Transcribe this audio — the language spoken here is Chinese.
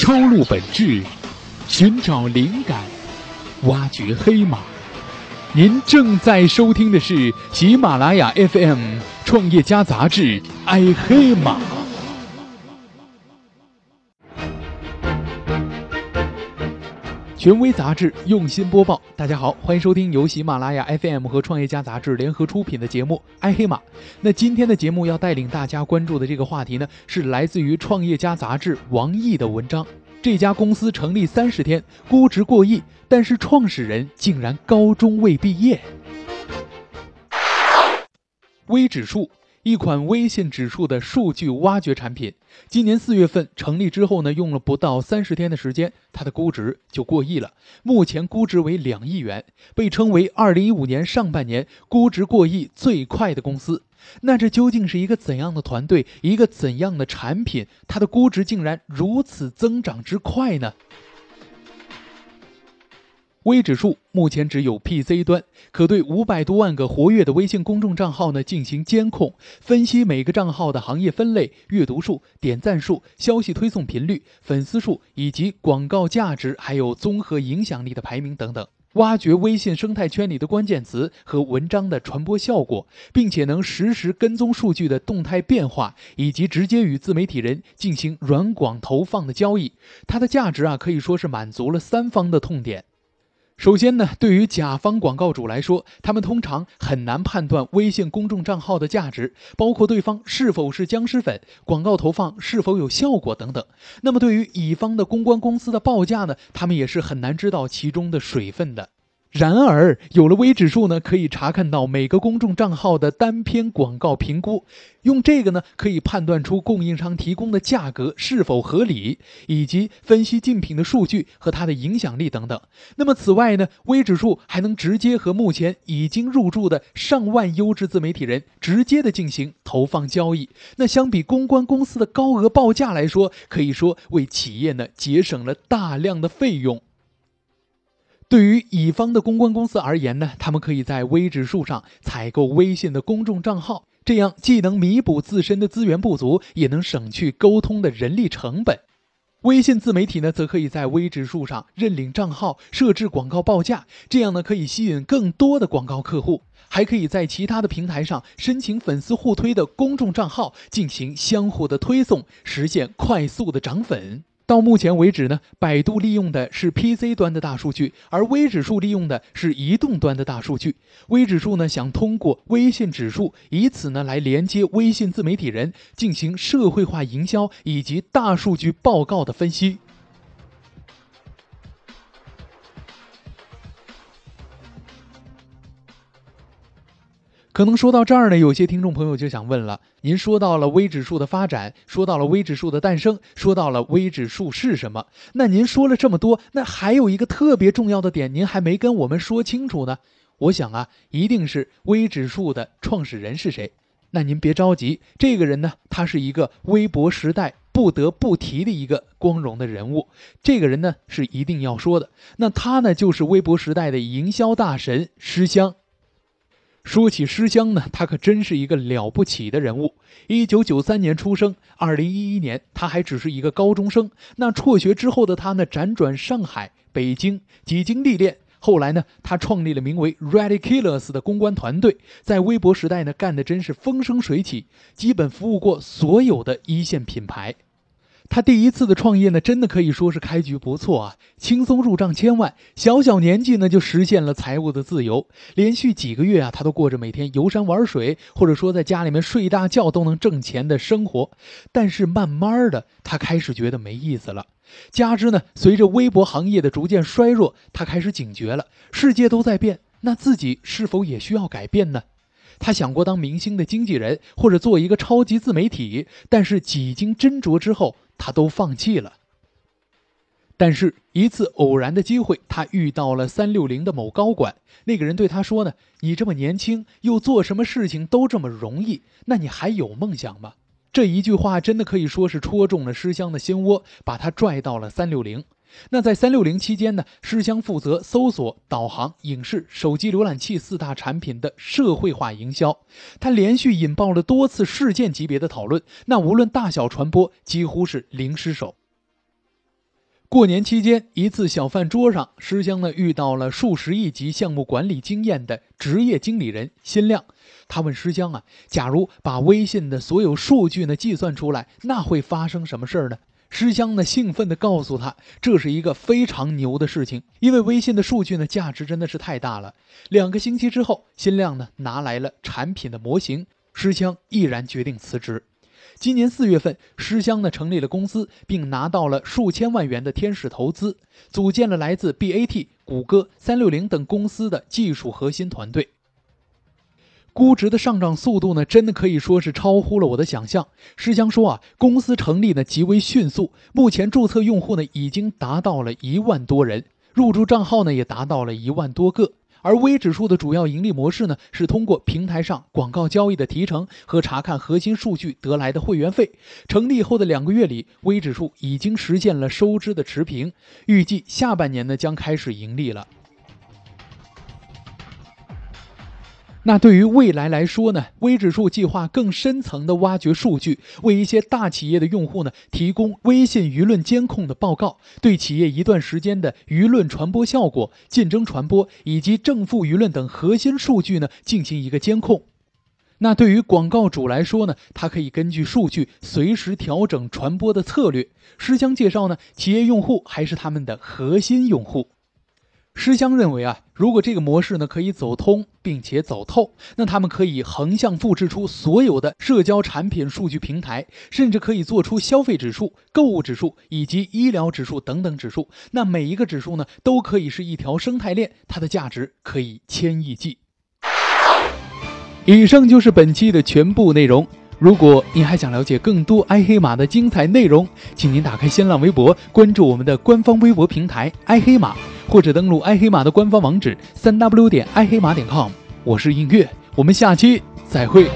抽录本质，寻找灵感，挖掘黑马。您正在收听的是喜马拉雅 FM 创业家杂志《爱黑马》。权威杂志用心播报，大家好，欢迎收听由喜马拉雅 FM 和创业家杂志联合出品的节目《爱黑马》。那今天的节目要带领大家关注的这个话题呢，是来自于创业家杂志王毅的文章。这家公司成立三十天，估值过亿，但是创始人竟然高中未毕业。微指数。一款微信指数的数据挖掘产品，今年四月份成立之后呢，用了不到三十天的时间，它的估值就过亿了。目前估值为两亿元，被称为二零一五年上半年估值过亿最快的公司。那这究竟是一个怎样的团队，一个怎样的产品，它的估值竟然如此增长之快呢？微指数目前只有 PC 端，可对五百多万个活跃的微信公众账号呢进行监控，分析每个账号的行业分类、阅读数、点赞数、消息推送频率、粉丝数以及广告价值，还有综合影响力的排名等等，挖掘微信生态圈里的关键词和文章的传播效果，并且能实时跟踪数据的动态变化，以及直接与自媒体人进行软广投放的交易。它的价值啊，可以说是满足了三方的痛点。首先呢，对于甲方广告主来说，他们通常很难判断微信公众账号的价值，包括对方是否是僵尸粉，广告投放是否有效果等等。那么对于乙方的公关公司的报价呢，他们也是很难知道其中的水分的。然而，有了微指数呢，可以查看到每个公众账号的单篇广告评估，用这个呢，可以判断出供应商提供的价格是否合理，以及分析竞品的数据和它的影响力等等。那么，此外呢，微指数还能直接和目前已经入驻的上万优质自媒体人直接的进行投放交易。那相比公关公司的高额报价来说，可以说为企业呢节省了大量的费用。对于乙方的公关公司而言呢，他们可以在微指数上采购微信的公众账号，这样既能弥补自身的资源不足，也能省去沟通的人力成本。微信自媒体呢，则可以在微指数上认领账号，设置广告报价，这样呢可以吸引更多的广告客户，还可以在其他的平台上申请粉丝互推的公众账号，进行相互的推送，实现快速的涨粉。到目前为止呢，百度利用的是 PC 端的大数据，而微指数利用的是移动端的大数据。微指数呢，想通过微信指数，以此呢来连接微信自媒体人，进行社会化营销以及大数据报告的分析。可能说到这儿呢，有些听众朋友就想问了：您说到了微指数的发展，说到了微指数的诞生，说到了微指数是什么？那您说了这么多，那还有一个特别重要的点，您还没跟我们说清楚呢。我想啊，一定是微指数的创始人是谁？那您别着急，这个人呢，他是一个微博时代不得不提的一个光荣的人物。这个人呢，是一定要说的。那他呢，就是微博时代的营销大神施香。说起施香呢，他可真是一个了不起的人物。一九九三年出生，二零一一年他还只是一个高中生。那辍学之后的他呢，辗转上海、北京，几经历练，后来呢，他创立了名为 radiculous 的公关团队，在微博时代呢，干的真是风生水起，基本服务过所有的一线品牌。他第一次的创业呢，真的可以说是开局不错啊，轻松入账千万，小小年纪呢就实现了财务的自由。连续几个月啊，他都过着每天游山玩水，或者说在家里面睡大觉都能挣钱的生活。但是慢慢的，他开始觉得没意思了。加之呢，随着微博行业的逐渐衰弱，他开始警觉了：世界都在变，那自己是否也需要改变呢？他想过当明星的经纪人，或者做一个超级自媒体，但是几经斟酌之后。他都放弃了，但是，一次偶然的机会，他遇到了三六零的某高管。那个人对他说：“呢，你这么年轻，又做什么事情都这么容易，那你还有梦想吗？”这一句话真的可以说是戳中了诗香的心窝，把他拽到了三六零。那在三六零期间呢，诗香负责搜索、导航、影视、手机浏览器四大产品的社会化营销。他连续引爆了多次事件级别的讨论，那无论大小传播，几乎是零失手。过年期间，一次小饭桌上，施香呢遇到了数十亿级项目管理经验的职业经理人辛亮。他问施香啊：“假如把微信的所有数据呢计算出来，那会发生什么事儿呢？”施香呢兴奋地告诉他：“这是一个非常牛的事情，因为微信的数据呢价值真的是太大了。”两个星期之后，辛亮呢拿来了产品的模型，施香毅然决定辞职。今年四月份，施香呢成立了公司，并拿到了数千万元的天使投资，组建了来自 BAT、谷歌、三六零等公司的技术核心团队。估值的上涨速度呢，真的可以说是超乎了我的想象。施香说啊，公司成立呢极为迅速，目前注册用户呢已经达到了一万多人，入驻账号呢也达到了一万多个。而微指数的主要盈利模式呢，是通过平台上广告交易的提成和查看核心数据得来的会员费。成立后的两个月里，微指数已经实现了收支的持平，预计下半年呢将开始盈利了。那对于未来来说呢，微指数计划更深层的挖掘数据，为一些大企业的用户呢提供微信舆论监控的报告，对企业一段时间的舆论传播效果、竞争传播以及正负舆论等核心数据呢进行一个监控。那对于广告主来说呢，它可以根据数据随时调整传播的策略。诗江介绍呢，企业用户还是他们的核心用户。施香认为啊，如果这个模式呢可以走通并且走透，那他们可以横向复制出所有的社交产品数据平台，甚至可以做出消费指数、购物指数以及医疗指数等等指数。那每一个指数呢都可以是一条生态链，它的价值可以千亿计。以上就是本期的全部内容。如果您还想了解更多爱黑马的精彩内容，请您打开新浪微博，关注我们的官方微博平台“爱黑马”。或者登录爱黑马的官方网址三 w 点爱黑马点 com，我是映月，我们下期再会。